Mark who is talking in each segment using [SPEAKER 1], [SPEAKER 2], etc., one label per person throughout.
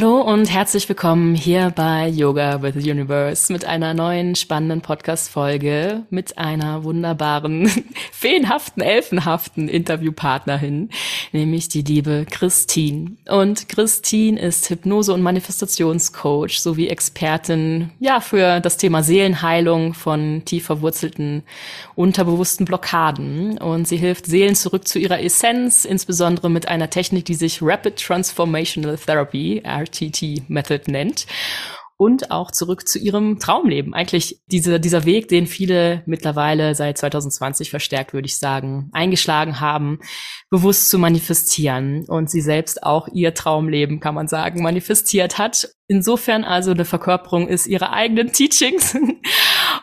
[SPEAKER 1] Hallo und herzlich willkommen hier bei Yoga with the Universe mit einer neuen spannenden Podcast-Folge mit einer wunderbaren, feenhaften, elfenhaften Interviewpartnerin, nämlich die liebe Christine. Und Christine ist Hypnose- und Manifestationscoach sowie Expertin, ja, für das Thema Seelenheilung von tief verwurzelten, unterbewussten Blockaden. Und sie hilft Seelen zurück zu ihrer Essenz, insbesondere mit einer Technik, die sich Rapid Transformational Therapy, RTT Method nennt. Und auch zurück zu ihrem Traumleben. Eigentlich diese, dieser Weg, den viele mittlerweile seit 2020 verstärkt, würde ich sagen, eingeschlagen haben, bewusst zu manifestieren. Und sie selbst auch ihr Traumleben, kann man sagen, manifestiert hat. Insofern also eine Verkörperung ist ihrer eigenen Teachings.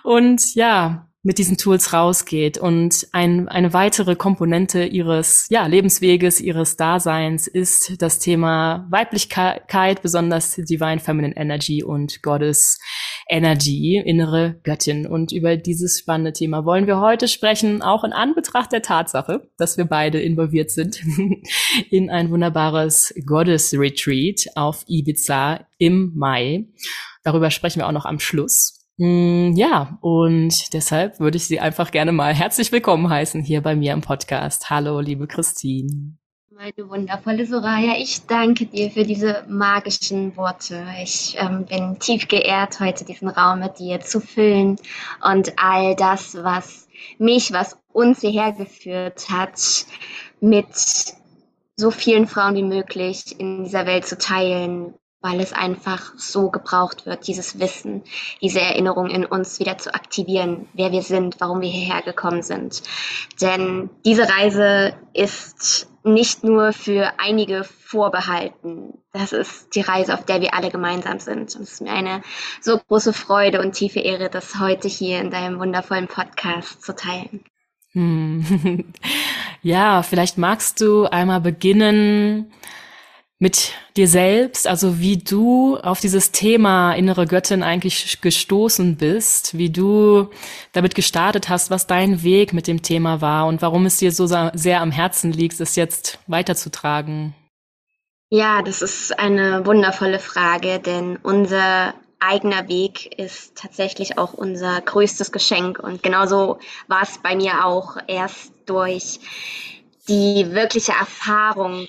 [SPEAKER 1] Und ja, mit diesen Tools rausgeht. Und ein, eine weitere Komponente ihres ja, Lebensweges, ihres Daseins ist das Thema Weiblichkeit, besonders Divine Feminine Energy und Goddess Energy, innere Göttin. Und über dieses spannende Thema wollen wir heute sprechen, auch in Anbetracht der Tatsache, dass wir beide involviert sind in ein wunderbares Goddess Retreat auf Ibiza im Mai. Darüber sprechen wir auch noch am Schluss. Mm, ja, und deshalb würde ich Sie einfach gerne mal herzlich willkommen heißen hier bei mir im Podcast. Hallo, liebe Christine.
[SPEAKER 2] Meine wundervolle Soraya, ich danke dir für diese magischen Worte. Ich ähm, bin tief geehrt, heute diesen Raum mit dir zu füllen und all das, was mich, was uns hierher geführt hat, mit so vielen Frauen wie möglich in dieser Welt zu teilen, weil es einfach so gebraucht wird, dieses Wissen, diese Erinnerung in uns wieder zu aktivieren, wer wir sind, warum wir hierher gekommen sind. Denn diese Reise ist nicht nur für einige vorbehalten. Das ist die Reise, auf der wir alle gemeinsam sind. Und es ist mir eine so große Freude und tiefe Ehre, das heute hier in deinem wundervollen Podcast zu teilen. Hm.
[SPEAKER 1] Ja, vielleicht magst du einmal beginnen, mit dir selbst, also wie du auf dieses Thema innere Göttin eigentlich gestoßen bist, wie du damit gestartet hast, was dein Weg mit dem Thema war und warum es dir so sehr am Herzen liegt, es jetzt weiterzutragen.
[SPEAKER 2] Ja, das ist eine wundervolle Frage, denn unser eigener Weg ist tatsächlich auch unser größtes Geschenk. Und genauso war es bei mir auch erst durch die wirkliche Erfahrung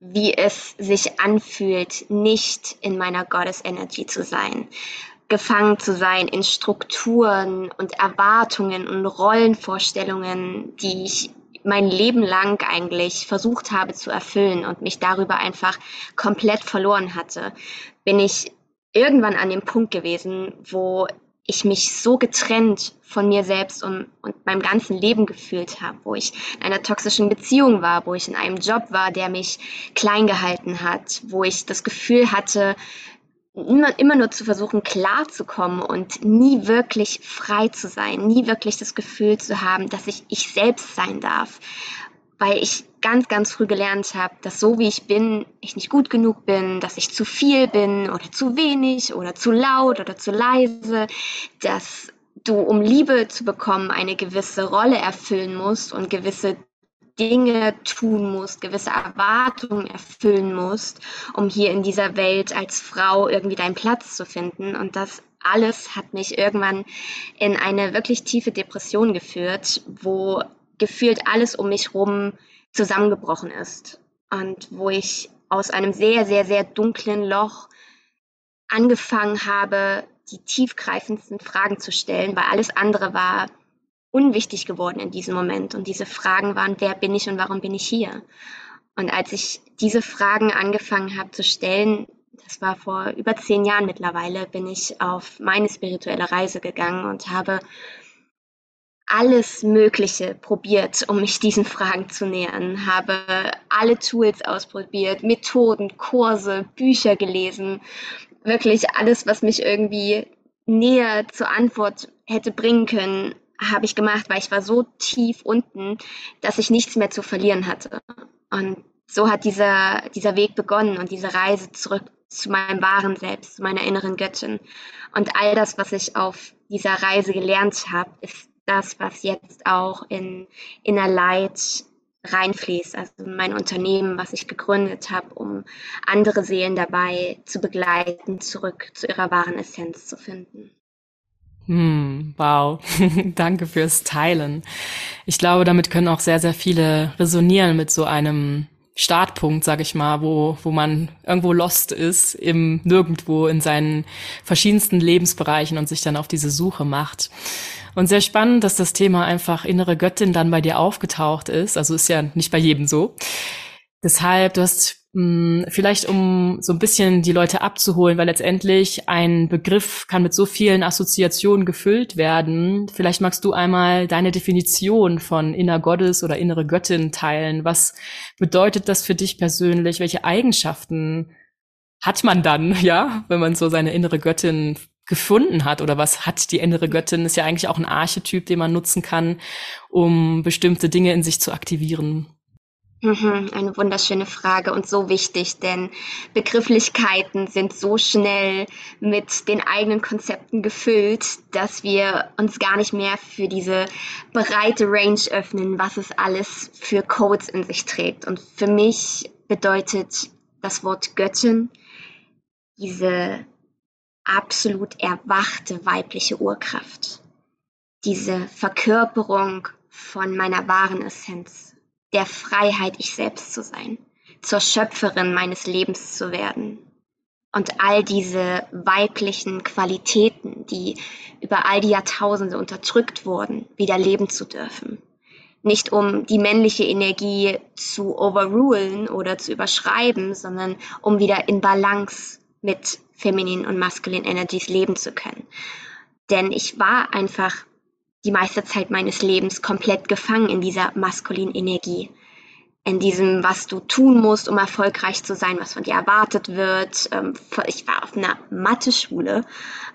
[SPEAKER 2] wie es sich anfühlt, nicht in meiner Goddess Energy zu sein, gefangen zu sein in Strukturen und Erwartungen und Rollenvorstellungen, die ich mein Leben lang eigentlich versucht habe zu erfüllen und mich darüber einfach komplett verloren hatte, bin ich irgendwann an dem Punkt gewesen, wo ich mich so getrennt von mir selbst und, und meinem ganzen Leben gefühlt habe, wo ich in einer toxischen Beziehung war, wo ich in einem Job war, der mich klein gehalten hat, wo ich das Gefühl hatte, immer, immer nur zu versuchen, klarzukommen und nie wirklich frei zu sein, nie wirklich das Gefühl zu haben, dass ich ich selbst sein darf weil ich ganz, ganz früh gelernt habe, dass so wie ich bin, ich nicht gut genug bin, dass ich zu viel bin oder zu wenig oder zu laut oder zu leise, dass du, um Liebe zu bekommen, eine gewisse Rolle erfüllen musst und gewisse Dinge tun musst, gewisse Erwartungen erfüllen musst, um hier in dieser Welt als Frau irgendwie deinen Platz zu finden. Und das alles hat mich irgendwann in eine wirklich tiefe Depression geführt, wo gefühlt alles um mich herum zusammengebrochen ist. Und wo ich aus einem sehr, sehr, sehr dunklen Loch angefangen habe, die tiefgreifendsten Fragen zu stellen, weil alles andere war unwichtig geworden in diesem Moment. Und diese Fragen waren, wer bin ich und warum bin ich hier? Und als ich diese Fragen angefangen habe zu stellen, das war vor über zehn Jahren mittlerweile, bin ich auf meine spirituelle Reise gegangen und habe alles Mögliche probiert, um mich diesen Fragen zu nähern, habe alle Tools ausprobiert, Methoden, Kurse, Bücher gelesen, wirklich alles, was mich irgendwie näher zur Antwort hätte bringen können, habe ich gemacht, weil ich war so tief unten, dass ich nichts mehr zu verlieren hatte. Und so hat dieser, dieser Weg begonnen und diese Reise zurück zu meinem wahren Selbst, zu meiner inneren Göttin. Und all das, was ich auf dieser Reise gelernt habe, ist das, was jetzt auch in Inner Light reinfließt. Also mein Unternehmen, was ich gegründet habe, um andere Seelen dabei zu begleiten, zurück zu ihrer wahren Essenz zu finden.
[SPEAKER 1] Hm, wow, danke fürs Teilen. Ich glaube, damit können auch sehr, sehr viele resonieren mit so einem Startpunkt, sag ich mal, wo, wo man irgendwo lost ist, im Nirgendwo in seinen verschiedensten Lebensbereichen und sich dann auf diese Suche macht. Und sehr spannend, dass das Thema einfach innere Göttin dann bei dir aufgetaucht ist. Also ist ja nicht bei jedem so. Deshalb, du hast vielleicht um so ein bisschen die Leute abzuholen, weil letztendlich ein Begriff kann mit so vielen Assoziationen gefüllt werden. Vielleicht magst du einmal deine Definition von inner Gottes oder innere Göttin teilen. Was bedeutet das für dich persönlich? Welche Eigenschaften hat man dann, ja, wenn man so seine innere Göttin gefunden hat oder was hat die innere Göttin, ist ja eigentlich auch ein Archetyp, den man nutzen kann, um bestimmte Dinge in sich zu aktivieren.
[SPEAKER 2] Mhm, eine wunderschöne Frage und so wichtig, denn Begrifflichkeiten sind so schnell mit den eigenen Konzepten gefüllt, dass wir uns gar nicht mehr für diese breite Range öffnen, was es alles für Codes in sich trägt. Und für mich bedeutet das Wort Göttin diese absolut erwachte weibliche Urkraft, diese Verkörperung von meiner wahren Essenz, der Freiheit, ich selbst zu sein, zur Schöpferin meines Lebens zu werden. Und all diese weiblichen Qualitäten, die über all die Jahrtausende unterdrückt wurden, wieder leben zu dürfen. Nicht um die männliche Energie zu overrulen oder zu überschreiben, sondern um wieder in Balance mit Feminin und Masculine Energies leben zu können. Denn ich war einfach die meiste Zeit meines Lebens komplett gefangen in dieser maskulinen Energie. In diesem, was du tun musst, um erfolgreich zu sein, was von dir erwartet wird. Ähm, ich war auf einer Mathe-Schule,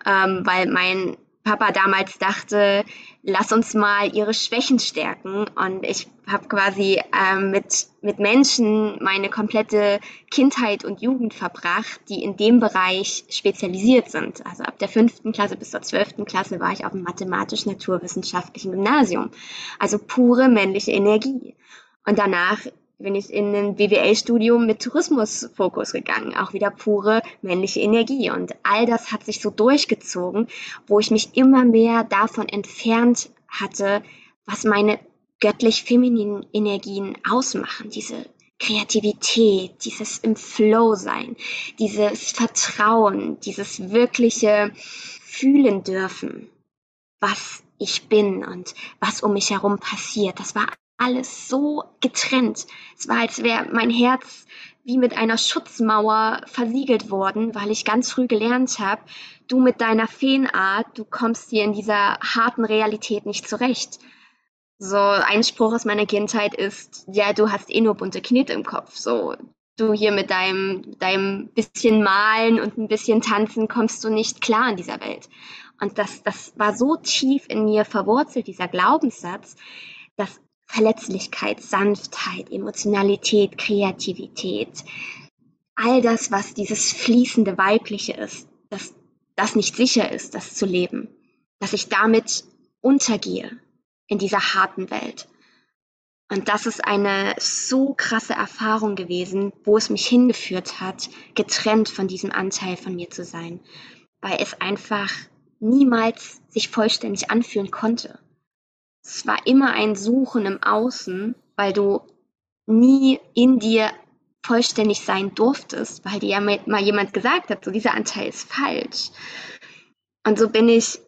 [SPEAKER 2] ähm, weil mein Papa damals dachte, lass uns mal ihre Schwächen stärken. Und ich habe quasi ähm, mit, mit Menschen meine komplette Kindheit und Jugend verbracht, die in dem Bereich spezialisiert sind. Also ab der fünften Klasse bis zur zwölften Klasse war ich auf dem mathematisch-naturwissenschaftlichen Gymnasium. Also pure männliche Energie. Und danach bin ich in ein BWL-Studium mit Tourismusfokus gegangen, auch wieder pure männliche Energie. Und all das hat sich so durchgezogen, wo ich mich immer mehr davon entfernt hatte, was meine göttlich-femininen Energien ausmachen, diese Kreativität, dieses im Flow sein, dieses Vertrauen, dieses wirkliche fühlen dürfen, was ich bin und was um mich herum passiert. Das war alles so getrennt. Es war, als wäre mein Herz wie mit einer Schutzmauer versiegelt worden, weil ich ganz früh gelernt habe, du mit deiner Feenart, du kommst hier in dieser harten Realität nicht zurecht. So ein Spruch aus meiner Kindheit ist, ja, du hast eh nur bunte Knete im Kopf. So, du hier mit deinem, deinem bisschen Malen und ein bisschen Tanzen kommst du nicht klar in dieser Welt. Und das, das war so tief in mir verwurzelt, dieser Glaubenssatz, Verletzlichkeit, Sanftheit, Emotionalität, Kreativität, all das, was dieses fließende Weibliche ist, dass das nicht sicher ist, das zu leben, dass ich damit untergehe in dieser harten Welt. Und das ist eine so krasse Erfahrung gewesen, wo es mich hingeführt hat, getrennt von diesem Anteil von mir zu sein, weil es einfach niemals sich vollständig anfühlen konnte es war immer ein Suchen im Außen, weil du nie in dir vollständig sein durftest, weil dir ja mal jemand gesagt hat, so dieser Anteil ist falsch. Und so bin ich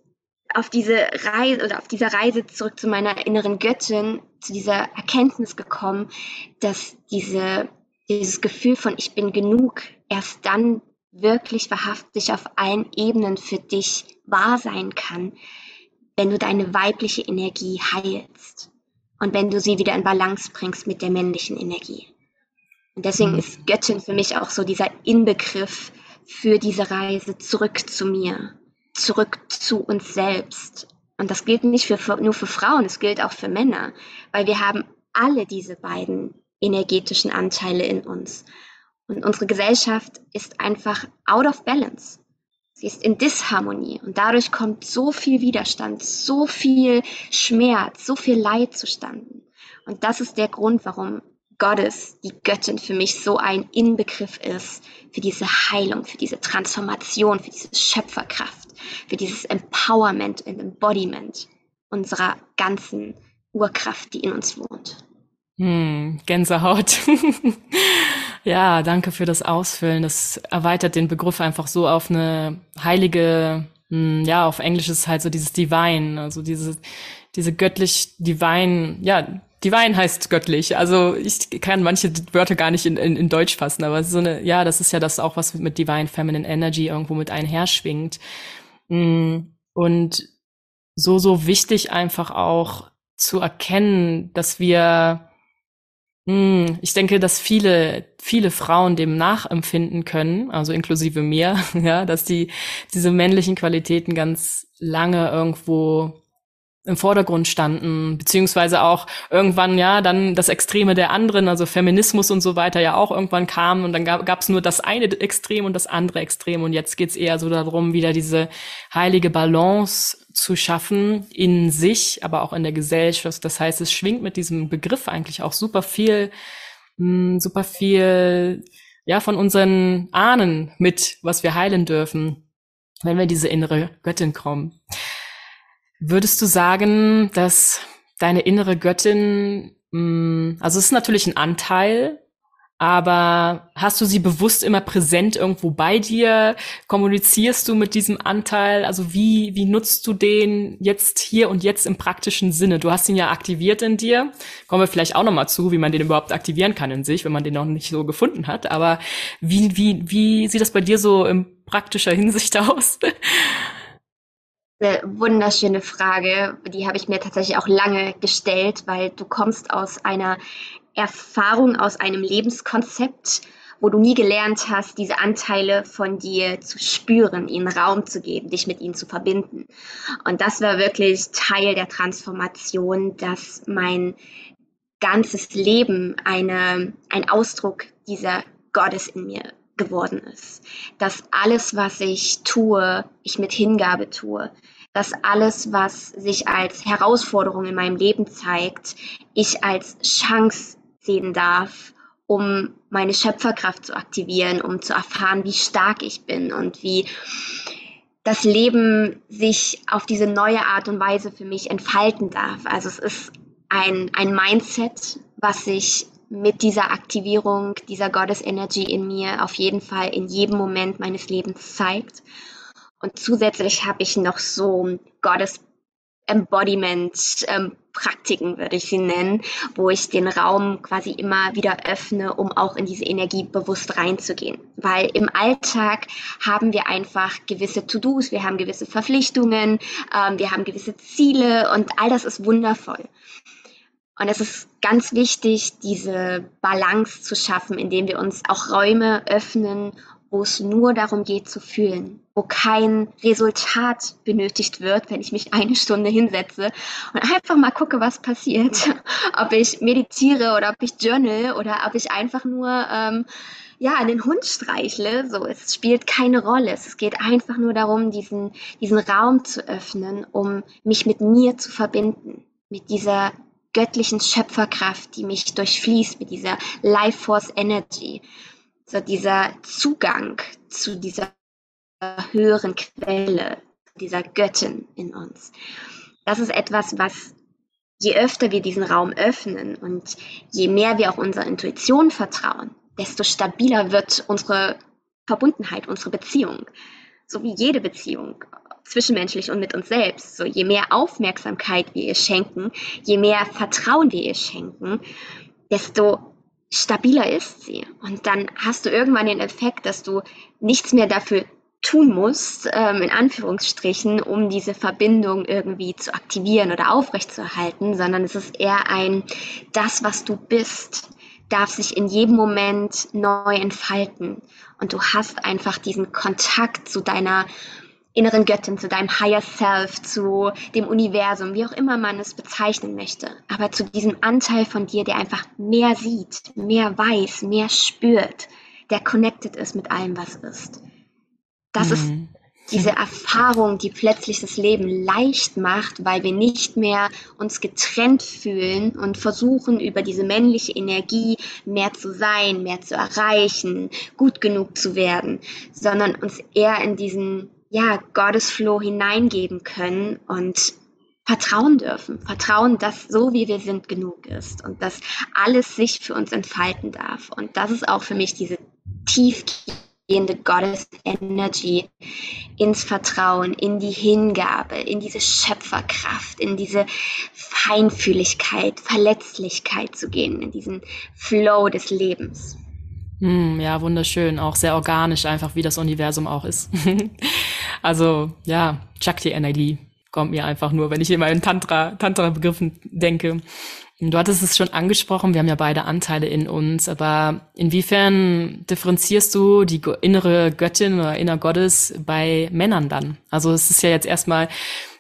[SPEAKER 2] auf diese Reise oder auf dieser Reise zurück zu meiner inneren Göttin, zu dieser Erkenntnis gekommen, dass diese, dieses Gefühl von ich bin genug erst dann wirklich wahrhaftig auf allen Ebenen für dich wahr sein kann, wenn du deine weibliche Energie heilst und wenn du sie wieder in Balance bringst mit der männlichen Energie. Und deswegen mhm. ist Göttin für mich auch so dieser Inbegriff für diese Reise zurück zu mir, zurück zu uns selbst. Und das gilt nicht für, nur für Frauen, es gilt auch für Männer, weil wir haben alle diese beiden energetischen Anteile in uns. Und unsere Gesellschaft ist einfach out of balance. Sie ist in Disharmonie und dadurch kommt so viel Widerstand, so viel Schmerz, so viel Leid zustande. Und das ist der Grund, warum Gottes, die Göttin, für mich so ein Inbegriff ist für diese Heilung, für diese Transformation, für diese Schöpferkraft, für dieses Empowerment und Embodiment unserer ganzen Urkraft, die in uns wohnt.
[SPEAKER 1] Hm, Gänsehaut. ja, danke für das Ausfüllen. Das erweitert den Begriff einfach so auf eine heilige, hm, ja, auf Englisch ist halt so dieses Divine, also diese, diese göttlich Divine, ja, Divine heißt göttlich. Also ich kann manche Wörter gar nicht in, in, in Deutsch fassen, aber so eine, ja, das ist ja das auch, was mit Divine Feminine Energy irgendwo mit einher schwingt. Hm, und so, so wichtig einfach auch zu erkennen, dass wir ich denke, dass viele, viele Frauen dem nachempfinden können, also inklusive mir, ja, dass die, diese männlichen Qualitäten ganz lange irgendwo im Vordergrund standen, beziehungsweise auch irgendwann, ja, dann das Extreme der anderen, also Feminismus und so weiter ja auch irgendwann kam und dann gab es nur das eine Extrem und das andere Extrem und jetzt geht's eher so darum, wieder diese heilige Balance zu schaffen in sich, aber auch in der Gesellschaft. Das heißt, es schwingt mit diesem Begriff eigentlich auch super viel, mh, hm, super viel, ja, von unseren Ahnen mit, was wir heilen dürfen, wenn wir diese innere Göttin kommen. Würdest du sagen, dass deine innere Göttin, mh, hm, also es ist natürlich ein Anteil, aber hast du sie bewusst immer präsent irgendwo bei dir? Kommunizierst du mit diesem Anteil? Also wie, wie nutzt du den jetzt hier und jetzt im praktischen Sinne? Du hast ihn ja aktiviert in dir. Kommen wir vielleicht auch nochmal zu, wie man den überhaupt aktivieren kann in sich, wenn man den noch nicht so gefunden hat. Aber wie, wie, wie sieht das bei dir so in praktischer Hinsicht aus?
[SPEAKER 2] Eine wunderschöne Frage, die habe ich mir tatsächlich auch lange gestellt, weil du kommst aus einer Erfahrung aus einem Lebenskonzept, wo du nie gelernt hast, diese Anteile von dir zu spüren, ihnen Raum zu geben, dich mit ihnen zu verbinden. Und das war wirklich Teil der Transformation, dass mein ganzes Leben eine, ein Ausdruck dieser Gottes in mir geworden ist. Dass alles, was ich tue, ich mit Hingabe tue. Dass alles, was sich als Herausforderung in meinem Leben zeigt, ich als Chance sehen darf, um meine Schöpferkraft zu aktivieren, um zu erfahren, wie stark ich bin und wie das Leben sich auf diese neue Art und Weise für mich entfalten darf. Also es ist ein, ein Mindset, was sich mit dieser Aktivierung dieser Goddess Energy in mir auf jeden Fall in jedem Moment meines Lebens zeigt. Und zusätzlich habe ich noch so Goddess Embodiment ähm, würde ich sie nennen, wo ich den Raum quasi immer wieder öffne, um auch in diese Energie bewusst reinzugehen. Weil im Alltag haben wir einfach gewisse To-Dos, wir haben gewisse Verpflichtungen, ähm, wir haben gewisse Ziele und all das ist wundervoll. Und es ist ganz wichtig, diese Balance zu schaffen, indem wir uns auch Räume öffnen, wo es nur darum geht zu fühlen, wo kein Resultat benötigt wird, wenn ich mich eine Stunde hinsetze und einfach mal gucke, was passiert. ob ich meditiere oder ob ich journal oder ob ich einfach nur ähm, ja, den Hund streichle. So, es spielt keine Rolle. Es geht einfach nur darum, diesen, diesen Raum zu öffnen, um mich mit mir zu verbinden, mit dieser göttlichen Schöpferkraft, die mich durchfließt, mit dieser Life Force Energy so dieser Zugang zu dieser höheren Quelle, dieser Göttin in uns. Das ist etwas, was je öfter wir diesen Raum öffnen und je mehr wir auch unserer Intuition vertrauen, desto stabiler wird unsere Verbundenheit, unsere Beziehung. So wie jede Beziehung, zwischenmenschlich und mit uns selbst. So je mehr Aufmerksamkeit wir ihr schenken, je mehr Vertrauen wir ihr schenken, desto stabiler ist sie. Und dann hast du irgendwann den Effekt, dass du nichts mehr dafür tun musst, ähm, in Anführungsstrichen, um diese Verbindung irgendwie zu aktivieren oder aufrechtzuerhalten, sondern es ist eher ein, das, was du bist, darf sich in jedem Moment neu entfalten. Und du hast einfach diesen Kontakt zu deiner inneren Göttin, zu deinem Higher Self, zu dem Universum, wie auch immer man es bezeichnen möchte. Aber zu diesem Anteil von dir, der einfach mehr sieht, mehr weiß, mehr spürt, der connected ist mit allem, was ist. Das mhm. ist diese Erfahrung, die plötzlich das Leben leicht macht, weil wir nicht mehr uns getrennt fühlen und versuchen, über diese männliche Energie mehr zu sein, mehr zu erreichen, gut genug zu werden, sondern uns eher in diesen, ja, Gottesflow hineingeben können und vertrauen dürfen. Vertrauen, dass so wie wir sind genug ist und dass alles sich für uns entfalten darf. Und das ist auch für mich diese tiefgehende gehende Gottes-Energy ins Vertrauen, in die Hingabe, in diese Schöpferkraft, in diese Feinfühligkeit, Verletzlichkeit zu gehen, in diesen Flow des Lebens.
[SPEAKER 1] Mm, ja, wunderschön. Auch sehr organisch, einfach wie das Universum auch ist. also ja, Shakti-Energie kommt mir einfach nur, wenn ich immer in Tantra, Tantra-Begriffen denke. Du hattest es schon angesprochen, wir haben ja beide Anteile in uns, aber inwiefern differenzierst du die innere Göttin oder inner Gottes bei Männern dann? Also es ist ja jetzt erstmal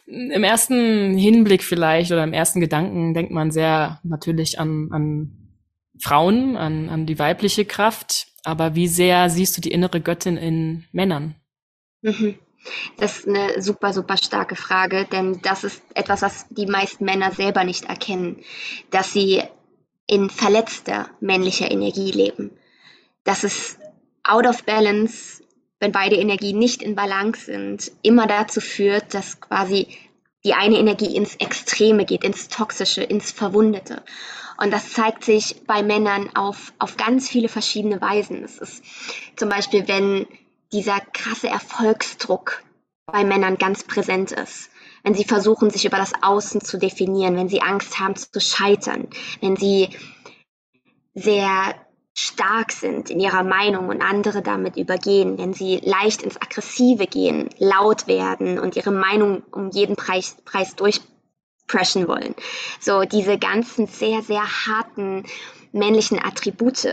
[SPEAKER 1] im ersten Hinblick vielleicht oder im ersten Gedanken denkt man sehr natürlich an, an Frauen, an, an die weibliche Kraft, aber wie sehr siehst du die innere Göttin in Männern?
[SPEAKER 2] Mhm. Das ist eine super, super starke Frage, denn das ist etwas, was die meisten Männer selber nicht erkennen, dass sie in verletzter männlicher Energie leben. Dass es out of balance, wenn beide Energien nicht in Balance sind, immer dazu führt, dass quasi die eine Energie ins Extreme geht, ins Toxische, ins Verwundete. Und das zeigt sich bei Männern auf, auf ganz viele verschiedene Weisen. Es ist zum Beispiel, wenn dieser krasse Erfolgsdruck bei Männern ganz präsent ist. Wenn sie versuchen, sich über das Außen zu definieren, wenn sie Angst haben zu scheitern, wenn sie sehr stark sind in ihrer Meinung und andere damit übergehen, wenn sie leicht ins Aggressive gehen, laut werden und ihre Meinung um jeden Preis, Preis durchpreschen wollen. So diese ganzen sehr, sehr harten männlichen Attribute,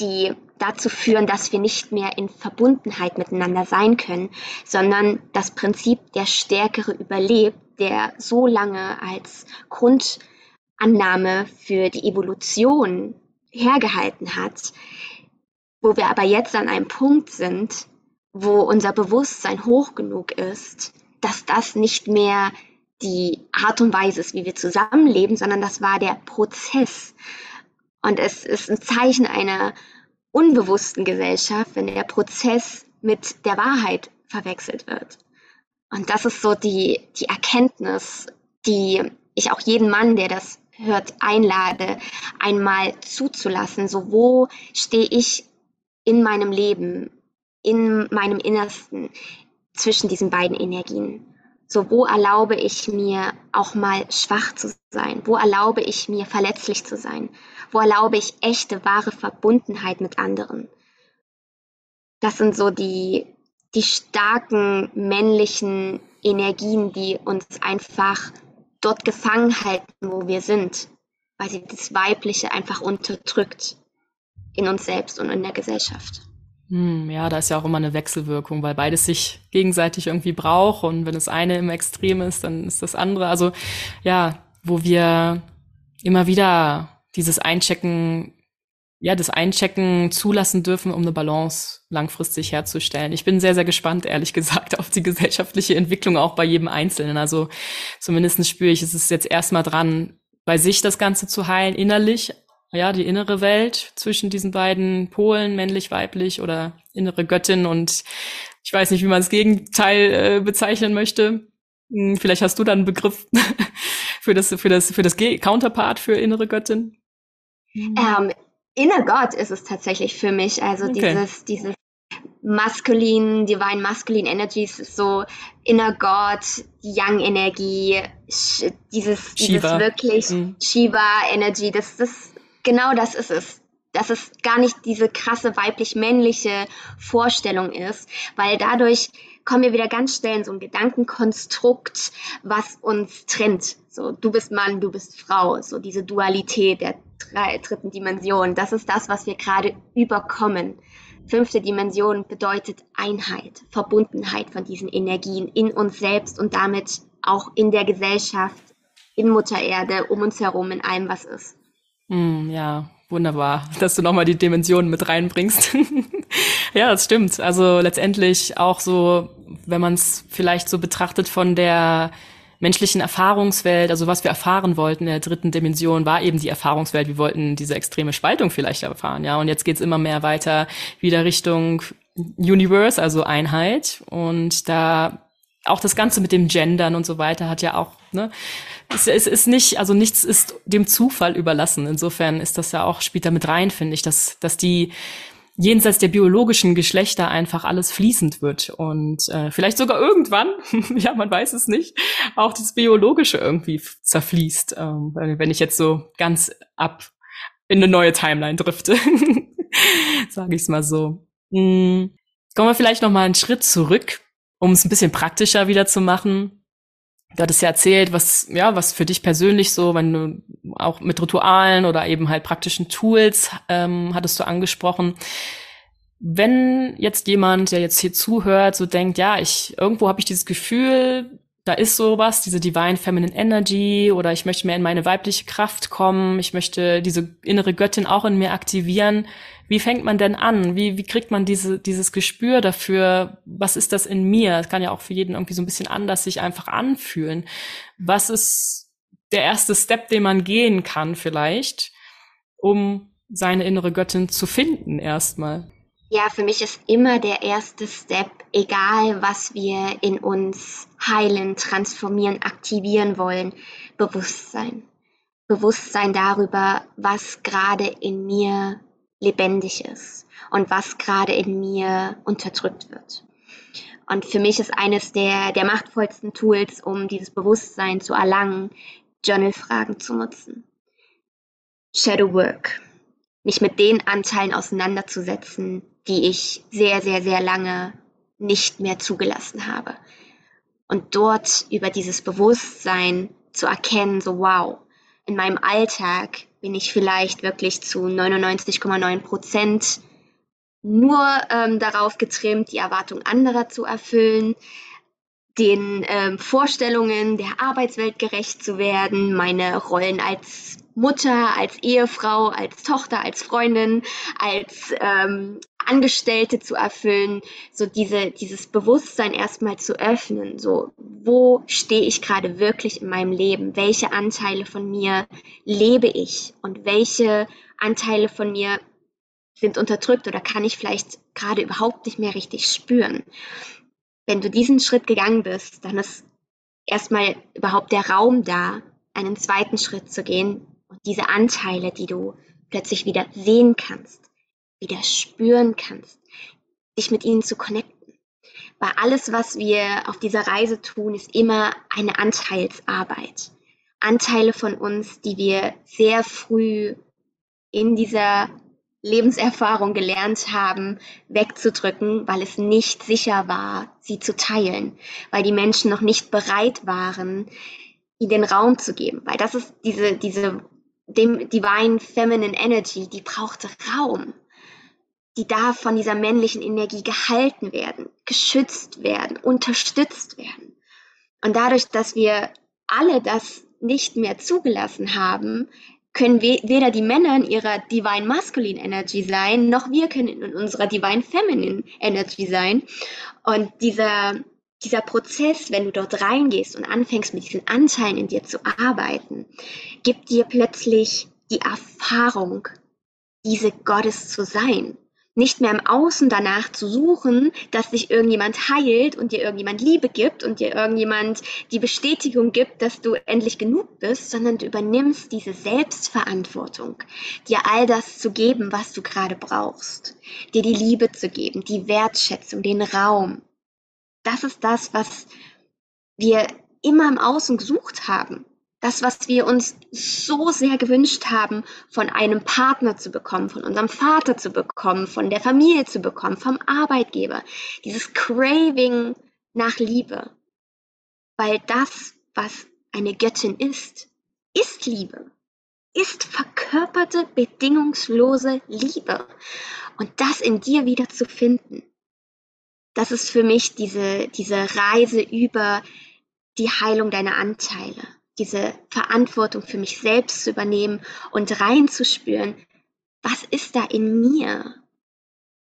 [SPEAKER 2] die dazu führen, dass wir nicht mehr in Verbundenheit miteinander sein können, sondern das Prinzip der Stärkere überlebt, der so lange als Grundannahme für die Evolution hergehalten hat, wo wir aber jetzt an einem Punkt sind, wo unser Bewusstsein hoch genug ist, dass das nicht mehr die Art und Weise ist, wie wir zusammenleben, sondern das war der Prozess. Und es ist ein Zeichen einer unbewussten Gesellschaft, wenn der Prozess mit der Wahrheit verwechselt wird. Und das ist so die, die Erkenntnis, die ich auch jeden Mann, der das hört, einlade, einmal zuzulassen. So, wo stehe ich in meinem Leben, in meinem Innersten zwischen diesen beiden Energien? So, wo erlaube ich mir auch mal schwach zu sein? Wo erlaube ich mir verletzlich zu sein? Wo erlaube ich echte, wahre Verbundenheit mit anderen? Das sind so die, die starken männlichen Energien, die uns einfach dort gefangen halten, wo wir sind, weil sie das Weibliche einfach unterdrückt in uns selbst und in der Gesellschaft.
[SPEAKER 1] Hm, ja, da ist ja auch immer eine Wechselwirkung, weil beides sich gegenseitig irgendwie braucht und wenn das eine im Extrem ist, dann ist das andere. Also ja, wo wir immer wieder dieses Einchecken, ja, das Einchecken zulassen dürfen, um eine Balance langfristig herzustellen. Ich bin sehr, sehr gespannt, ehrlich gesagt, auf die gesellschaftliche Entwicklung auch bei jedem Einzelnen. Also zumindest spüre ich, es ist jetzt erstmal dran, bei sich das Ganze zu heilen, innerlich, ja, die innere Welt zwischen diesen beiden Polen, männlich, weiblich oder innere Göttin und ich weiß nicht, wie man das Gegenteil äh, bezeichnen möchte. Hm, vielleicht hast du da einen Begriff für das, für das, für das Counterpart für innere Göttin?
[SPEAKER 2] Ähm, inner Gott ist es tatsächlich für mich. Also okay. dieses, dieses maskulin, divine masculine energies ist so inner Gott, Young Energie, dieses, dieses wirklich mhm. Shiva Energy, das, das genau das ist es. Dass es gar nicht diese krasse weiblich-männliche Vorstellung ist, weil dadurch kommen wir wieder ganz schnell in so ein Gedankenkonstrukt, was uns trennt. So, du bist Mann, du bist Frau, so diese Dualität der drei, dritten Dimension. Das ist das, was wir gerade überkommen. Fünfte Dimension bedeutet Einheit, Verbundenheit von diesen Energien in uns selbst und damit auch in der Gesellschaft, in Mutter Erde, um uns herum, in allem, was ist.
[SPEAKER 1] Mm, ja, wunderbar, dass du nochmal die Dimensionen mit reinbringst. Ja, das stimmt. Also letztendlich auch so, wenn man es vielleicht so betrachtet von der menschlichen Erfahrungswelt, also was wir erfahren wollten in der dritten Dimension, war eben die Erfahrungswelt. Wir wollten diese extreme Spaltung vielleicht erfahren, ja. Und jetzt geht's immer mehr weiter wieder Richtung Universe, also Einheit. Und da auch das Ganze mit dem Gendern und so weiter hat ja auch, ne, es, es ist nicht, also nichts ist dem Zufall überlassen. Insofern ist das ja auch, spielt da mit rein, finde ich, dass, dass die jenseits der biologischen Geschlechter einfach alles fließend wird und äh, vielleicht sogar irgendwann, ja, man weiß es nicht, auch das Biologische irgendwie zerfließt, ähm, wenn ich jetzt so ganz ab in eine neue Timeline drifte, sage ich es mal so. Hm. Kommen wir vielleicht noch mal einen Schritt zurück, um es ein bisschen praktischer wieder zu machen. Du hattest ja erzählt, was, ja, was für dich persönlich so, wenn du auch mit Ritualen oder eben halt praktischen Tools ähm, hattest du angesprochen. Wenn jetzt jemand, der jetzt hier zuhört, so denkt, ja, ich irgendwo habe ich dieses Gefühl, da ist sowas, diese Divine Feminine Energy oder ich möchte mehr in meine weibliche Kraft kommen, ich möchte diese innere Göttin auch in mir aktivieren. Wie fängt man denn an? Wie, wie kriegt man diese, dieses Gespür dafür? Was ist das in mir? Das kann ja auch für jeden irgendwie so ein bisschen anders sich einfach anfühlen. Was ist der erste Step, den man gehen kann vielleicht, um seine innere Göttin zu finden erstmal?
[SPEAKER 2] Ja, für mich ist immer der erste Step, egal was wir in uns heilen, transformieren, aktivieren wollen, Bewusstsein. Bewusstsein darüber, was gerade in mir lebendig ist und was gerade in mir unterdrückt wird. Und für mich ist eines der, der machtvollsten Tools, um dieses Bewusstsein zu erlangen, Journal-Fragen zu nutzen. Shadow Work. Mich mit den Anteilen auseinanderzusetzen, die ich sehr, sehr, sehr lange nicht mehr zugelassen habe. Und dort über dieses Bewusstsein zu erkennen, so wow, in meinem Alltag bin ich vielleicht wirklich zu 99,9 Prozent nur ähm, darauf getrimmt, die Erwartung anderer zu erfüllen, den ähm, Vorstellungen der Arbeitswelt gerecht zu werden, meine Rollen als Mutter, als Ehefrau, als Tochter, als Freundin, als ähm, Angestellte zu erfüllen, so diese, dieses Bewusstsein erstmal zu öffnen, so wo stehe ich gerade wirklich in meinem Leben, welche Anteile von mir lebe ich? Und welche Anteile von mir sind unterdrückt oder kann ich vielleicht gerade überhaupt nicht mehr richtig spüren. Wenn du diesen Schritt gegangen bist, dann ist erstmal überhaupt der Raum da, einen zweiten Schritt zu gehen und diese Anteile, die du plötzlich wieder sehen kannst, wieder spüren kannst, dich mit ihnen zu connecten. Weil alles, was wir auf dieser Reise tun, ist immer eine Anteilsarbeit. Anteile von uns, die wir sehr früh in dieser Lebenserfahrung gelernt haben, wegzudrücken, weil es nicht sicher war, sie zu teilen, weil die Menschen noch nicht bereit waren, ihnen den Raum zu geben, weil das ist diese, diese dem Divine Feminine Energy, die braucht Raum. Die darf von dieser männlichen Energie gehalten werden, geschützt werden, unterstützt werden. Und dadurch, dass wir alle das nicht mehr zugelassen haben, können we weder die Männer in ihrer Divine Masculine Energy sein, noch wir können in unserer Divine Feminine Energy sein. Und dieser, dieser Prozess, wenn du dort reingehst und anfängst mit diesen Anteilen in dir zu arbeiten, gibt dir plötzlich die Erfahrung, diese Gottes zu sein. Nicht mehr im Außen danach zu suchen, dass dich irgendjemand heilt und dir irgendjemand Liebe gibt und dir irgendjemand die Bestätigung gibt, dass du endlich genug bist, sondern du übernimmst diese Selbstverantwortung, dir all das zu geben, was du gerade brauchst, dir die Liebe zu geben, die Wertschätzung, den Raum, das ist das, was wir immer im Außen gesucht haben. Das, was wir uns so sehr gewünscht haben, von einem Partner zu bekommen, von unserem Vater zu bekommen, von der Familie zu bekommen, vom Arbeitgeber. Dieses Craving nach Liebe. Weil das, was eine Göttin ist, ist Liebe. Ist verkörperte, bedingungslose Liebe. Und das in dir wieder zu finden das ist für mich diese, diese Reise über die Heilung deiner Anteile, diese Verantwortung für mich selbst zu übernehmen und reinzuspüren, was ist da in mir?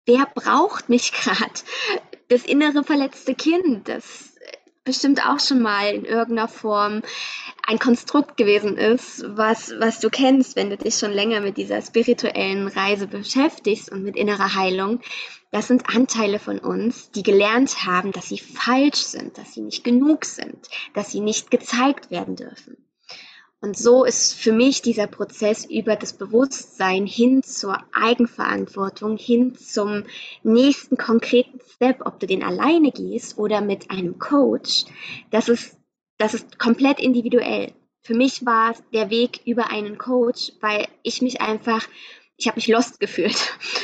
[SPEAKER 2] wer braucht mich gerade? Das innere verletzte Kind, das bestimmt auch schon mal in irgendeiner Form ein Konstrukt gewesen ist, was, was du kennst, wenn du dich schon länger mit dieser spirituellen Reise beschäftigst und mit innerer Heilung. Das sind Anteile von uns, die gelernt haben, dass sie falsch sind, dass sie nicht genug sind, dass sie nicht gezeigt werden dürfen. Und so ist für mich dieser Prozess über das Bewusstsein hin zur Eigenverantwortung, hin zum nächsten konkreten Step, ob du den alleine gehst oder mit einem Coach, das ist, das ist komplett individuell. Für mich war der Weg über einen Coach, weil ich mich einfach ich habe mich lost gefühlt.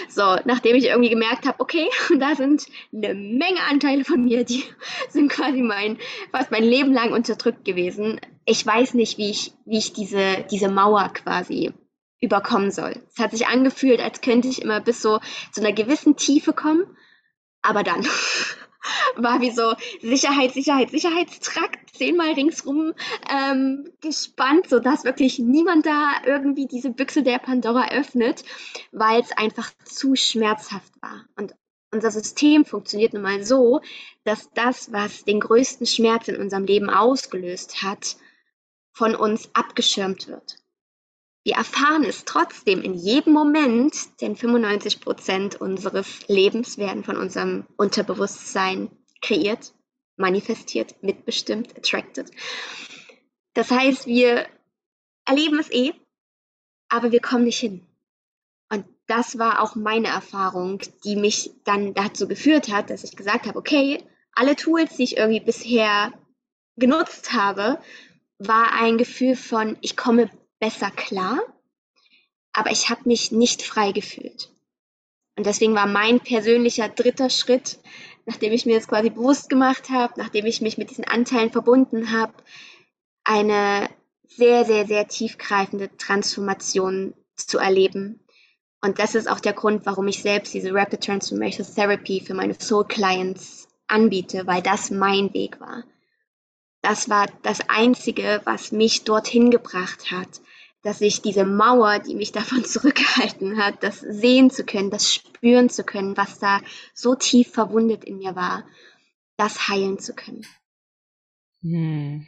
[SPEAKER 2] So, nachdem ich irgendwie gemerkt habe, okay, da sind eine Menge Anteile von mir, die sind quasi mein, fast mein Leben lang unterdrückt gewesen. Ich weiß nicht, wie ich, wie ich diese, diese Mauer quasi überkommen soll. Es hat sich angefühlt, als könnte ich immer bis so zu einer gewissen Tiefe kommen, aber dann war wie so Sicherheit, Sicherheit, Sicherheitstrakt zehnmal ringsrum ähm, gespannt, sodass wirklich niemand da irgendwie diese Büchse der Pandora öffnet, weil es einfach zu schmerzhaft war. Und unser System funktioniert nun mal so, dass das, was den größten Schmerz in unserem Leben ausgelöst hat, von uns abgeschirmt wird. Wir erfahren es trotzdem in jedem Moment, denn 95 Prozent unseres Lebens werden von unserem Unterbewusstsein kreiert, manifestiert, mitbestimmt, attracted. Das heißt, wir erleben es eh, aber wir kommen nicht hin. Und das war auch meine Erfahrung, die mich dann dazu geführt hat, dass ich gesagt habe, okay, alle Tools, die ich irgendwie bisher genutzt habe, war ein Gefühl von, ich komme besser klar, aber ich habe mich nicht frei gefühlt. Und deswegen war mein persönlicher dritter Schritt, nachdem ich mir das quasi bewusst gemacht habe, nachdem ich mich mit diesen Anteilen verbunden habe, eine sehr, sehr, sehr tiefgreifende Transformation zu erleben. Und das ist auch der Grund, warum ich selbst diese Rapid Transformation Therapy für meine Soul Clients anbiete, weil das mein Weg war. Das war das Einzige, was mich dorthin gebracht hat, dass ich diese Mauer, die mich davon zurückgehalten hat, das sehen zu können, das spüren zu können, was da so tief verwundet in mir war, das heilen zu können.
[SPEAKER 1] Hm.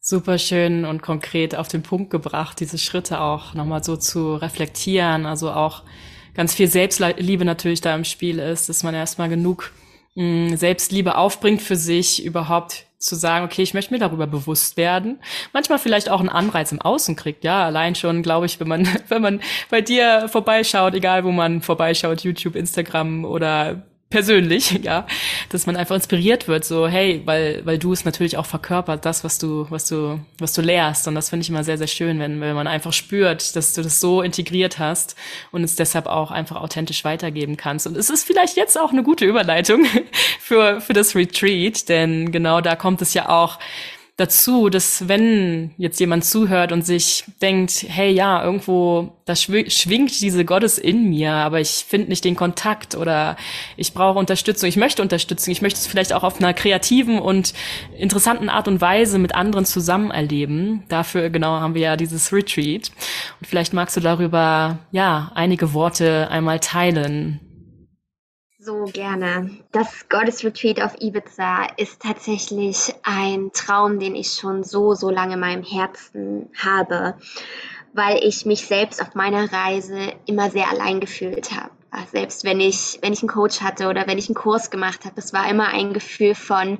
[SPEAKER 1] Super schön und konkret auf den Punkt gebracht, diese Schritte auch nochmal so zu reflektieren, also auch ganz viel Selbstliebe natürlich da im Spiel ist, dass man erstmal genug mh, hm, Selbstliebe aufbringt für sich, überhaupt zu sagen, okay, ich möchte mir darüber bewusst werden. Manchmal vielleicht auch einen Anreiz im Außen kriegt, ja, allein schon, glaube ich, wenn man, wenn man bei dir vorbeischaut, egal wo man vorbeischaut, YouTube, Instagram oder persönlich, ja, dass man einfach inspiriert wird, so hey, weil weil du es natürlich auch verkörpert, das was du was du was du lehrst. Und das finde ich immer sehr sehr schön, wenn wenn man einfach spürt, dass du das so integriert hast und es deshalb auch einfach authentisch weitergeben kannst. Und es ist vielleicht jetzt auch eine gute Überleitung für für das Retreat, denn genau da kommt es ja auch dazu, dass wenn jetzt jemand zuhört und sich denkt, hey ja, irgendwo, da schwingt diese Gottes in mir, aber ich finde nicht den Kontakt oder ich brauche Unterstützung, ich möchte Unterstützung, ich möchte es vielleicht auch auf einer kreativen und interessanten Art und Weise mit anderen zusammen erleben. Dafür genau haben wir ja dieses Retreat. Und vielleicht magst du darüber ja einige Worte einmal teilen.
[SPEAKER 2] So gerne. Das Goddess-Retreat auf Ibiza ist tatsächlich ein Traum, den ich schon so, so lange in meinem Herzen habe, weil ich mich selbst auf meiner Reise immer sehr allein gefühlt habe. Selbst wenn ich, wenn ich einen Coach hatte oder wenn ich einen Kurs gemacht habe, es war immer ein Gefühl von,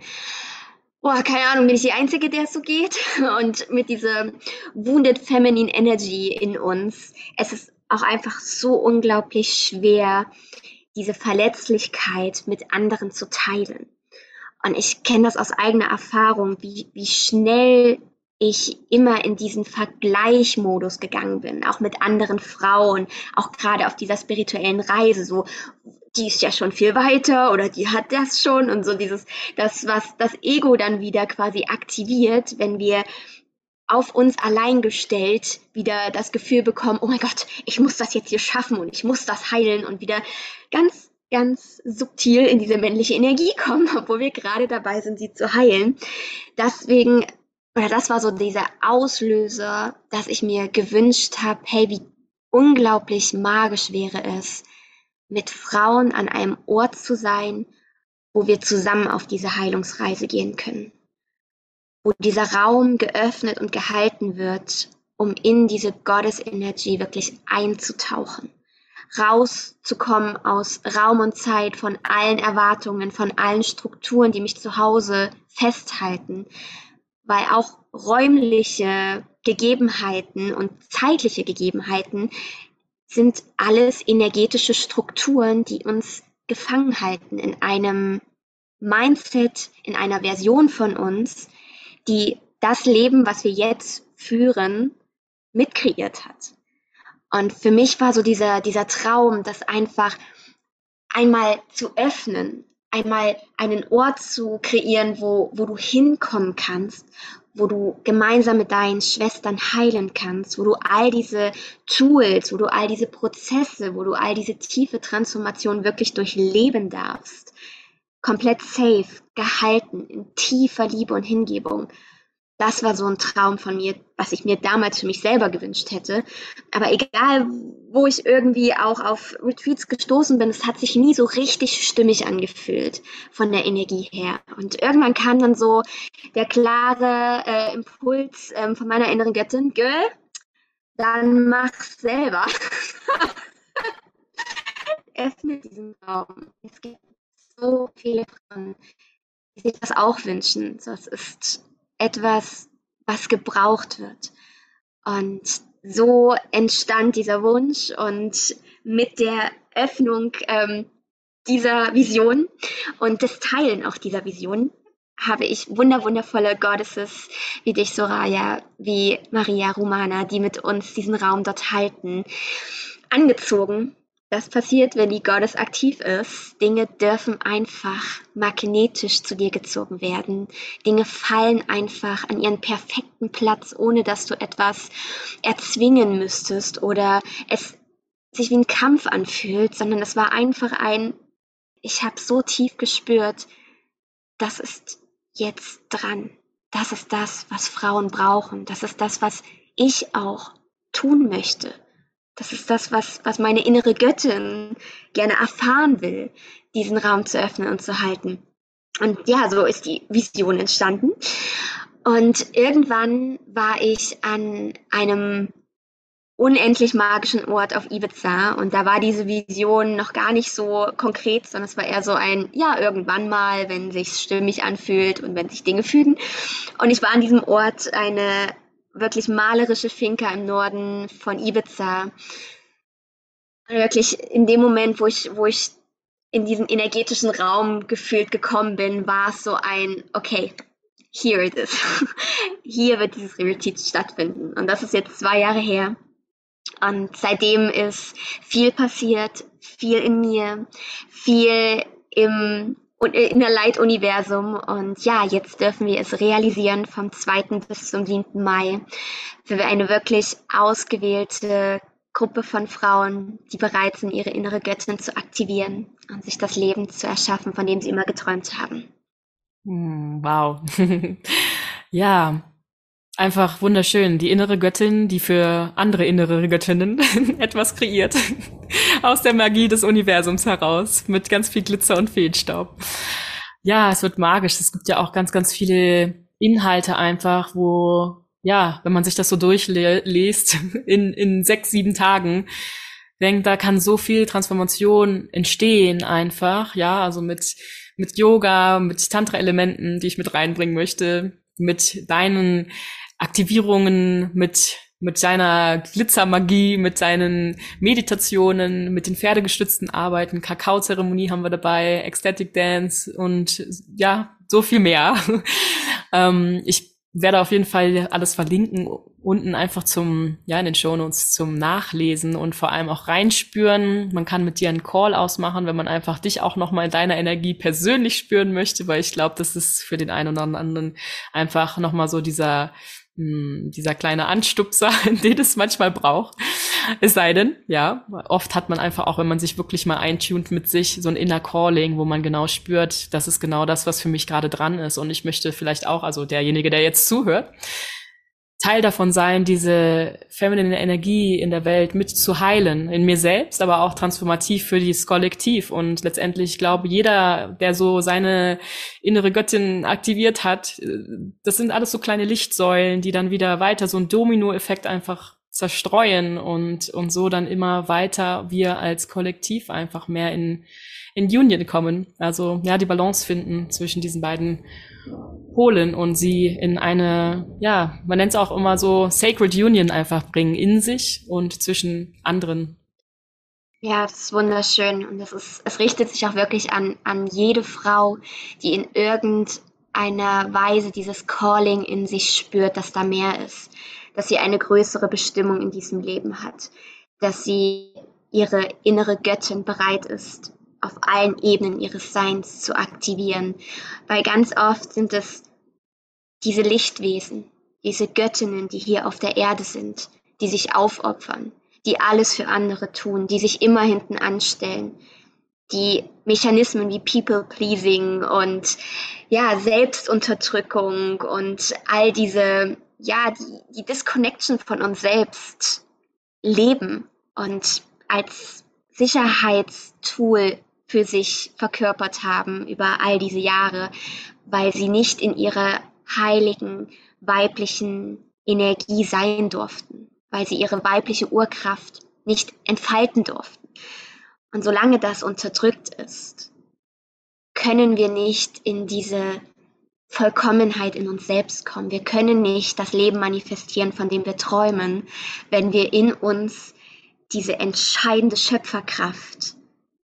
[SPEAKER 2] Boah, keine Ahnung, bin ich die Einzige, der es so geht? Und mit dieser Wounded Feminine Energy in uns, es ist auch einfach so unglaublich schwer, diese Verletzlichkeit mit anderen zu teilen. Und ich kenne das aus eigener Erfahrung, wie, wie schnell ich immer in diesen Vergleichmodus gegangen bin, auch mit anderen Frauen, auch gerade auf dieser spirituellen Reise, so, die ist ja schon viel weiter oder die hat das schon und so dieses, das, was das Ego dann wieder quasi aktiviert, wenn wir auf uns allein gestellt wieder das Gefühl bekommen, oh mein Gott, ich muss das jetzt hier schaffen und ich muss das heilen und wieder ganz, ganz subtil in diese männliche Energie kommen, obwohl wir gerade dabei sind, sie zu heilen. Deswegen, oder das war so dieser Auslöser, dass ich mir gewünscht habe, hey, wie unglaublich magisch wäre es, mit Frauen an einem Ort zu sein, wo wir zusammen auf diese Heilungsreise gehen können. Wo dieser Raum geöffnet und gehalten wird, um in diese Goddess Energy wirklich einzutauchen. Rauszukommen aus Raum und Zeit, von allen Erwartungen, von allen Strukturen, die mich zu Hause festhalten. Weil auch räumliche Gegebenheiten und zeitliche Gegebenheiten sind alles energetische Strukturen, die uns gefangen halten in einem Mindset, in einer Version von uns, die das Leben, was wir jetzt führen, mitkreiert hat. Und für mich war so dieser, dieser Traum, das einfach einmal zu öffnen, einmal einen Ort zu kreieren, wo, wo du hinkommen kannst, wo du gemeinsam mit deinen Schwestern heilen kannst, wo du all diese Tools, wo du all diese Prozesse, wo du all diese tiefe Transformation wirklich durchleben darfst. Komplett safe, gehalten, in tiefer Liebe und Hingebung das war so ein Traum von mir, was ich mir damals für mich selber gewünscht hätte. Aber egal, wo ich irgendwie auch auf Retreats gestoßen bin, es hat sich nie so richtig stimmig angefühlt von der Energie her. Und irgendwann kam dann so der klare äh, Impuls ähm, von meiner inneren Göttin, Girl, dann mach's selber. Öffne diesen Raum. Es gibt so viele Frauen, die sich das auch wünschen. Das ist etwas, was gebraucht wird. Und so entstand dieser Wunsch und mit der Öffnung ähm, dieser Vision und des Teilen auch dieser Vision habe ich wunder wundervolle Goddesses wie dich, Soraya, wie Maria Romana, die mit uns diesen Raum dort halten, angezogen das passiert, wenn die Goddess aktiv ist. Dinge dürfen einfach magnetisch zu dir gezogen werden. Dinge fallen einfach an ihren perfekten Platz, ohne dass du etwas erzwingen müsstest oder es sich wie ein Kampf anfühlt, sondern es war einfach ein, ich habe so tief gespürt, das ist jetzt dran. Das ist das, was Frauen brauchen. Das ist das, was ich auch tun möchte. Das ist das, was, was meine innere Göttin gerne erfahren will, diesen Raum zu öffnen und zu halten. Und ja, so ist die Vision entstanden. Und irgendwann war ich an einem unendlich magischen Ort auf Ibiza und da war diese Vision noch gar nicht so konkret, sondern es war eher so ein, ja, irgendwann mal, wenn sich's stimmig anfühlt und wenn sich Dinge fügen. Und ich war an diesem Ort eine wirklich malerische Finca im Norden von Ibiza. Wirklich in dem Moment, wo ich, wo ich in diesen energetischen Raum gefühlt gekommen bin, war es so ein, okay, here it is. Hier wird dieses Retreat stattfinden. Und das ist jetzt zwei Jahre her. Und seitdem ist viel passiert, viel in mir, viel im und äh, in der Light-Universum. Und ja, jetzt dürfen wir es realisieren vom 2. bis zum 7. Mai für eine wirklich ausgewählte Gruppe von Frauen, die bereit sind, ihre innere Göttin zu aktivieren und sich das Leben zu erschaffen, von dem sie immer geträumt haben.
[SPEAKER 1] Hm, wow. ja, einfach wunderschön. Die innere Göttin, die für andere innere Göttinnen etwas kreiert. Aus der Magie des Universums heraus. Mit ganz viel Glitzer und Feenstaub. Ja, es wird magisch. Es gibt ja auch ganz, ganz viele Inhalte einfach, wo, ja, wenn man sich das so durchliest, in, in sechs, sieben Tagen, denkt, da kann so viel Transformation entstehen einfach, ja, also mit, mit Yoga, mit Tantra-Elementen, die ich mit reinbringen möchte, mit deinen Aktivierungen mit mit seiner Glitzermagie, mit seinen Meditationen, mit den pferdegestützten Arbeiten, Kakaozeremonie haben wir dabei, Ecstatic Dance und ja, so viel mehr. ähm, ich werde auf jeden Fall alles verlinken unten einfach zum, ja, in den Shownotes zum Nachlesen und vor allem auch reinspüren. Man kann mit dir einen Call ausmachen, wenn man einfach dich auch nochmal in deiner Energie persönlich spüren möchte, weil ich glaube, das ist für den einen oder anderen einfach nochmal so dieser, hm, dieser kleine Anstupser, den es manchmal braucht. Es sei denn, ja, oft hat man einfach auch, wenn man sich wirklich mal eintunt mit sich, so ein Inner Calling, wo man genau spürt, das ist genau das, was für mich gerade dran ist. Und ich möchte vielleicht auch, also derjenige, der jetzt zuhört, Teil davon sein, diese feminine Energie in der Welt mit zu heilen, in mir selbst, aber auch transformativ für dieses Kollektiv. Und letztendlich, ich glaube, jeder, der so seine innere Göttin aktiviert hat, das sind alles so kleine Lichtsäulen, die dann wieder weiter so einen Domino-Effekt einfach zerstreuen und, und so dann immer weiter wir als Kollektiv einfach mehr in, in Union kommen. Also ja, die Balance finden zwischen diesen beiden holen und sie in eine, ja, man nennt es auch immer so Sacred Union einfach bringen in sich und zwischen anderen.
[SPEAKER 2] Ja, das ist wunderschön und das ist, es richtet sich auch wirklich an, an jede Frau, die in irgendeiner Weise dieses Calling in sich spürt, dass da mehr ist, dass sie eine größere Bestimmung in diesem Leben hat, dass sie ihre innere Göttin bereit ist, auf allen Ebenen ihres Seins zu aktivieren. Weil ganz oft sind es diese Lichtwesen, diese Göttinnen, die hier auf der Erde sind, die sich aufopfern, die alles für andere tun, die sich immer hinten anstellen, die Mechanismen wie People-Pleasing und ja, Selbstunterdrückung und all diese, ja, die, die Disconnection von uns selbst leben und als Sicherheitstool für sich verkörpert haben über all diese Jahre, weil sie nicht in ihrer heiligen weiblichen Energie sein durften, weil sie ihre weibliche Urkraft nicht entfalten durften. Und solange das unterdrückt ist, können wir nicht in diese Vollkommenheit in uns selbst kommen. Wir können nicht das Leben manifestieren, von dem wir träumen, wenn wir in uns diese entscheidende Schöpferkraft,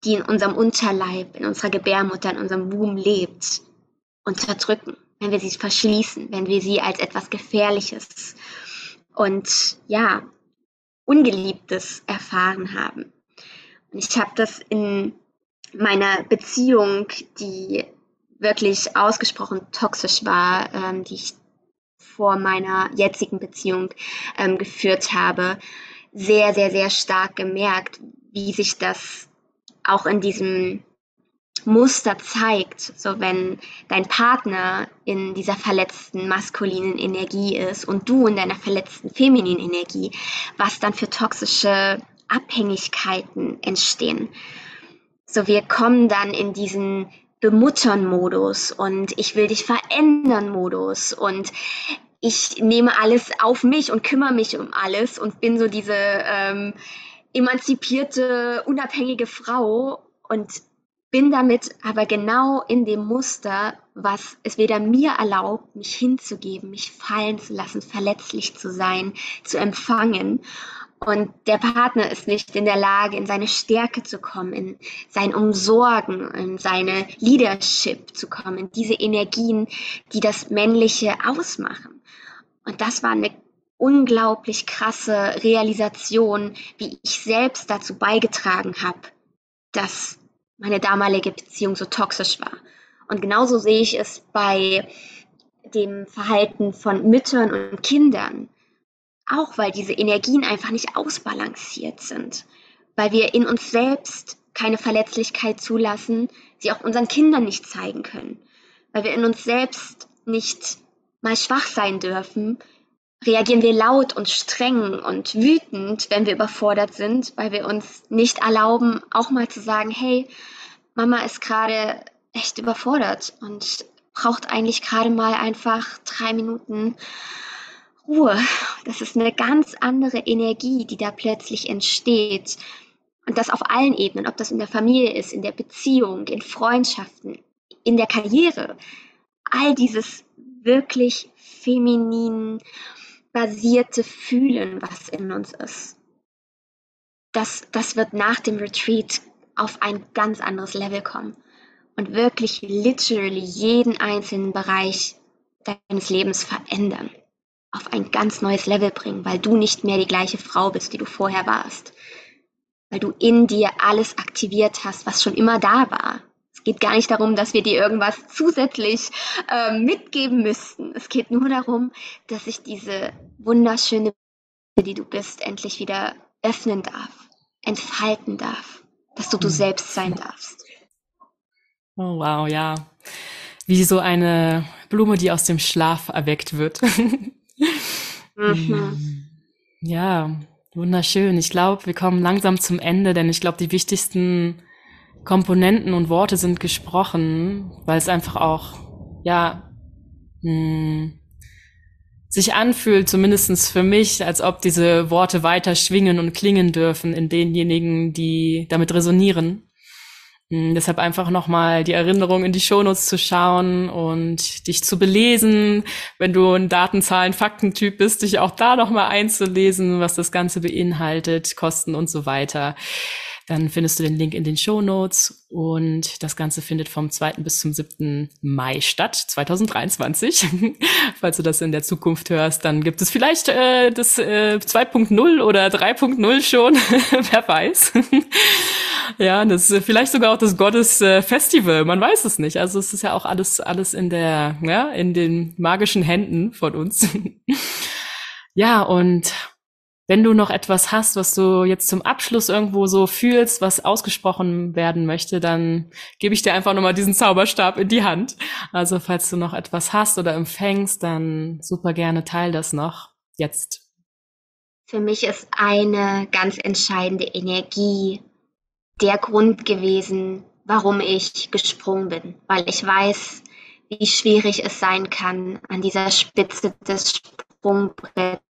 [SPEAKER 2] die in unserem Unterleib, in unserer Gebärmutter, in unserem Womb lebt, unterdrücken wenn wir sie verschließen, wenn wir sie als etwas Gefährliches und ja, Ungeliebtes erfahren haben. Und ich habe das in meiner Beziehung, die wirklich ausgesprochen toxisch war, ähm, die ich vor meiner jetzigen Beziehung ähm, geführt habe, sehr, sehr, sehr stark gemerkt, wie sich das auch in diesem Muster zeigt, so wenn dein Partner in dieser verletzten maskulinen Energie ist und du in deiner verletzten femininen Energie, was dann für toxische Abhängigkeiten entstehen. So wir kommen dann in diesen Bemuttern-Modus und ich will dich verändern Modus und ich nehme alles auf mich und kümmere mich um alles und bin so diese ähm, emanzipierte, unabhängige Frau und bin damit aber genau in dem Muster, was es weder mir erlaubt, mich hinzugeben, mich fallen zu lassen, verletzlich zu sein, zu empfangen. Und der Partner ist nicht in der Lage, in seine Stärke zu kommen, in sein Umsorgen, in seine Leadership zu kommen, in diese Energien, die das Männliche ausmachen. Und das war eine unglaublich krasse Realisation, wie ich selbst dazu beigetragen habe, dass meine damalige Beziehung so toxisch war. Und genauso sehe ich es bei dem Verhalten von Müttern und Kindern. Auch weil diese Energien einfach nicht ausbalanciert sind. Weil wir in uns selbst keine Verletzlichkeit zulassen, sie auch unseren Kindern nicht zeigen können. Weil wir in uns selbst nicht mal schwach sein dürfen, reagieren wir laut und streng und wütend, wenn wir überfordert sind, weil wir uns nicht erlauben, auch mal zu sagen, hey, Mama ist gerade echt überfordert und braucht eigentlich gerade mal einfach drei Minuten Ruhe. Das ist eine ganz andere Energie, die da plötzlich entsteht. Und das auf allen Ebenen, ob das in der Familie ist, in der Beziehung, in Freundschaften, in der Karriere. All dieses wirklich feminin basierte Fühlen, was in uns ist. Das, das wird nach dem Retreat auf ein ganz anderes Level kommen und wirklich literally jeden einzelnen Bereich deines Lebens verändern, auf ein ganz neues Level bringen, weil du nicht mehr die gleiche Frau bist, die du vorher warst, weil du in dir alles aktiviert hast, was schon immer da war, geht gar nicht darum, dass wir dir irgendwas zusätzlich äh, mitgeben müssten. Es geht nur darum, dass ich diese wunderschöne, die du bist, endlich wieder öffnen darf, entfalten darf, dass du du hm. selbst sein darfst.
[SPEAKER 1] Oh wow, ja. Wie so eine Blume, die aus dem Schlaf erweckt wird. Mhm. Ja, wunderschön. Ich glaube, wir kommen langsam zum Ende, denn ich glaube, die wichtigsten Komponenten und Worte sind gesprochen, weil es einfach auch, ja, mh, hm, sich anfühlt, zumindestens für mich, als ob diese Worte weiter schwingen und klingen dürfen in denjenigen, die damit resonieren. Hm, deshalb einfach nochmal die Erinnerung in die Shownotes zu schauen und dich zu belesen, wenn du ein Datenzahlen, Faktentyp bist, dich auch da nochmal einzulesen, was das Ganze beinhaltet, Kosten und so weiter. Dann findest du den Link in den Show Notes und das Ganze findet vom 2. bis zum 7. Mai statt, 2023. Falls du das in der Zukunft hörst, dann gibt es vielleicht äh, das äh, 2.0 oder 3.0 schon, wer weiß. ja, das vielleicht sogar auch das Gottes-Festival, man weiß es nicht. Also es ist ja auch alles, alles in der, ja, in den magischen Händen von uns. ja, und wenn du noch etwas hast, was du jetzt zum Abschluss irgendwo so fühlst, was ausgesprochen werden möchte, dann gebe ich dir einfach nochmal diesen Zauberstab in die Hand. Also falls du noch etwas hast oder empfängst, dann super gerne teil das noch jetzt.
[SPEAKER 2] Für mich ist eine ganz entscheidende Energie der Grund gewesen, warum ich gesprungen bin, weil ich weiß, wie schwierig es sein kann, an dieser Spitze des Sprungbretts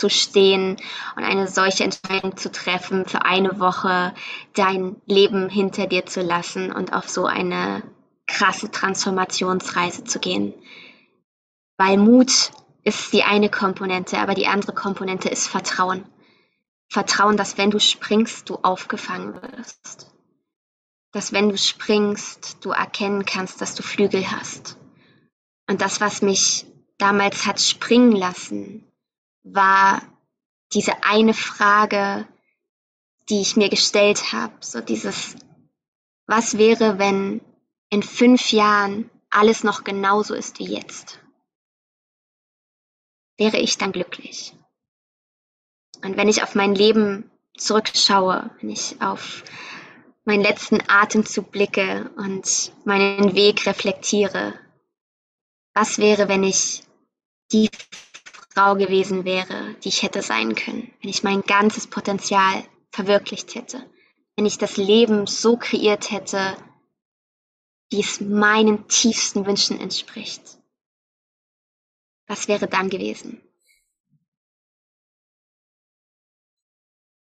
[SPEAKER 2] zu stehen und eine solche Entscheidung zu treffen, für eine Woche dein Leben hinter dir zu lassen und auf so eine krasse Transformationsreise zu gehen. Weil Mut ist die eine Komponente, aber die andere Komponente ist Vertrauen. Vertrauen, dass wenn du springst, du aufgefangen wirst. Dass wenn du springst, du erkennen kannst, dass du Flügel hast. Und das, was mich damals hat springen lassen, war diese eine Frage, die ich mir gestellt habe, so dieses, was wäre, wenn in fünf Jahren alles noch genauso ist wie jetzt? Wäre ich dann glücklich? Und wenn ich auf mein Leben zurückschaue, wenn ich auf meinen letzten Atemzug blicke und meinen Weg reflektiere, was wäre, wenn ich die Frau gewesen wäre, die ich hätte sein können, wenn ich mein ganzes Potenzial verwirklicht hätte, wenn ich das Leben so kreiert hätte, wie es meinen tiefsten Wünschen entspricht. Was wäre dann gewesen?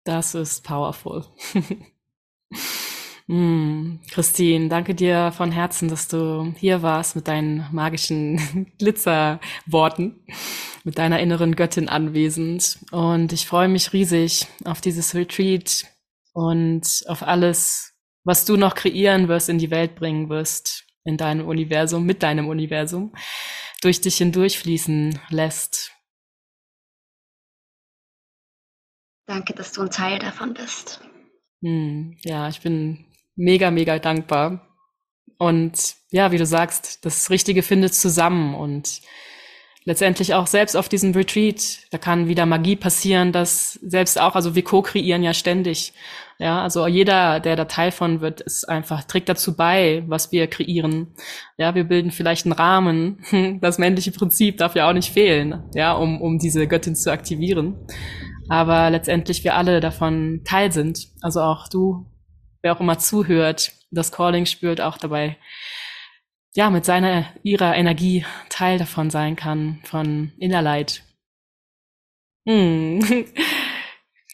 [SPEAKER 1] Das ist powerful. mm, Christine, danke dir von Herzen, dass du hier warst mit deinen magischen Glitzerworten mit deiner inneren Göttin anwesend. Und ich freue mich riesig auf dieses Retreat und auf alles, was du noch kreieren wirst, in die Welt bringen wirst, in deinem Universum, mit deinem Universum, durch dich hindurchfließen lässt.
[SPEAKER 2] Danke, dass du ein Teil davon bist.
[SPEAKER 1] Hm, ja, ich bin mega, mega dankbar. Und ja, wie du sagst, das Richtige findet zusammen und letztendlich auch selbst auf diesem Retreat, da kann wieder Magie passieren, dass selbst auch, also wir co-kreieren ja ständig. Ja, also jeder, der da Teil von wird, ist einfach, trägt dazu bei, was wir kreieren. Ja, wir bilden vielleicht einen Rahmen. Das männliche Prinzip darf ja auch nicht fehlen, ja, um, um diese Göttin zu aktivieren. Aber letztendlich wir alle davon Teil sind. Also auch du, wer auch immer zuhört, das Calling spürt auch dabei ja, mit seiner, ihrer Energie Teil davon sein kann, von Innerlight. Hm.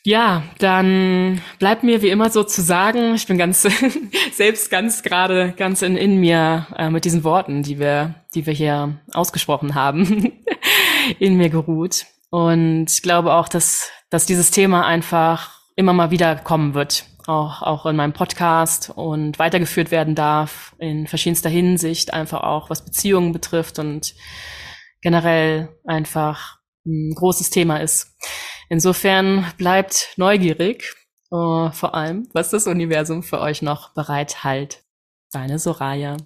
[SPEAKER 1] Ja, dann bleibt mir wie immer so zu sagen, ich bin ganz selbst ganz gerade ganz in, in mir äh, mit diesen Worten, die wir, die wir hier ausgesprochen haben, in mir geruht. Und ich glaube auch, dass, dass dieses Thema einfach immer mal wieder kommen wird auch, auch in meinem Podcast und weitergeführt werden darf in verschiedenster Hinsicht, einfach auch was Beziehungen betrifft und generell einfach ein großes Thema ist. Insofern bleibt neugierig, uh, vor allem, was das Universum für euch noch bereithält. Deine Soraya.